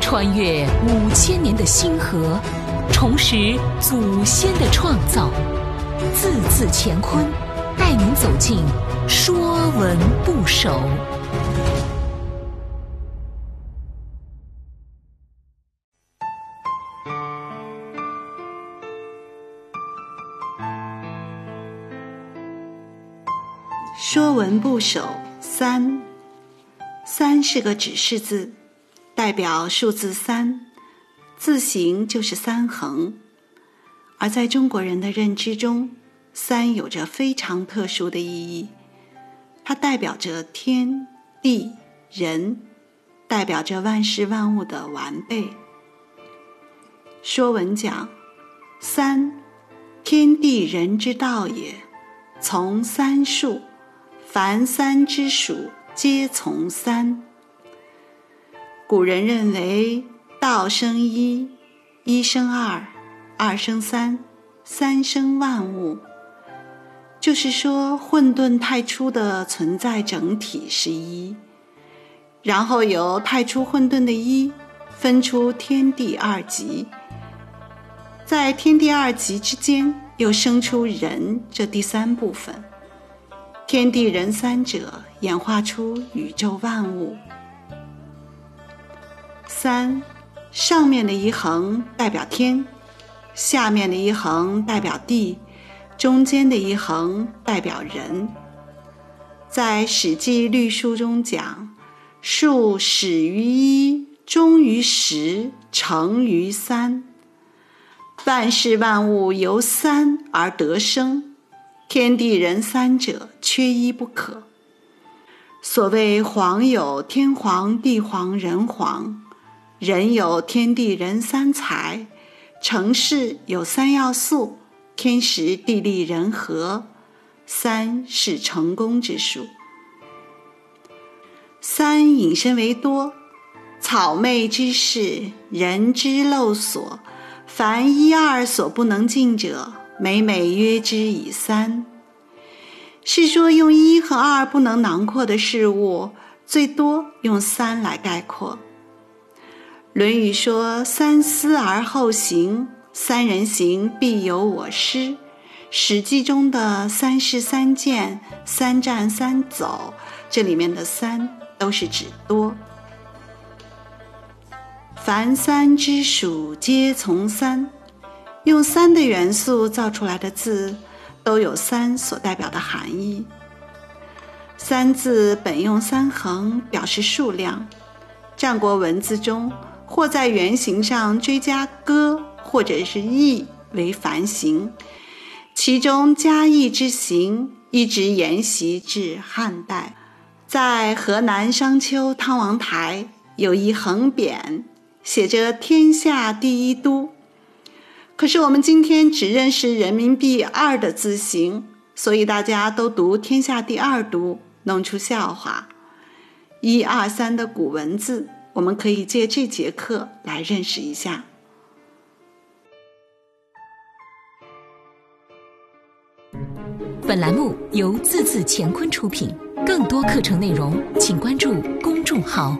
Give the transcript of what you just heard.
穿越五千年的星河，重拾祖先的创造，字字乾坤，带您走进《说文不首》。《说文部首》三，三是个指示字，代表数字三，字形就是三横。而在中国人的认知中，三有着非常特殊的意义，它代表着天地人，代表着万事万物的完备。《说文》讲：“三，天地人之道也，从三数。”凡三之属，皆从三。古人认为，道生一，一生二，二生三，三生万物。就是说，混沌太初的存在整体是一，然后由太初混沌的一分出天地二极，在天地二极之间又生出人这第三部分。天地人三者演化出宇宙万物。三，上面的一横代表天，下面的一横代表地，中间的一横代表人。在《史记·律书》中讲：“数始于一，终于十，成于三。万事万物由三而得生。”天地人三者，缺一不可。所谓皇有天皇、地皇、人皇；人有天地人三才；成事有三要素：天时、地利、人和。三是成功之数。三引申为多，草昧之事，人之陋所，凡一二所不能尽者。每每约之以三，是说用一和二不能囊括的事物，最多用三来概括。《论语》说：“三思而后行，三人行，必有我师。”《史记》中的“三事三件”“三战三走”，这里面的“三”都是指多。凡三之属，皆从三。用三的元素造出来的字，都有三所代表的含义。三字本用三横表示数量，战国文字中或在原形上追加歌或者是义为繁形，其中加义之形一直沿袭至汉代。在河南商丘汤王台有一横匾，写着“天下第一都”。可是我们今天只认识人民币二的字形，所以大家都读“天下第二都”，弄出笑话。一二三的古文字，我们可以借这节课来认识一下。本栏目由字字乾坤出品更多课程内容请关注公众号。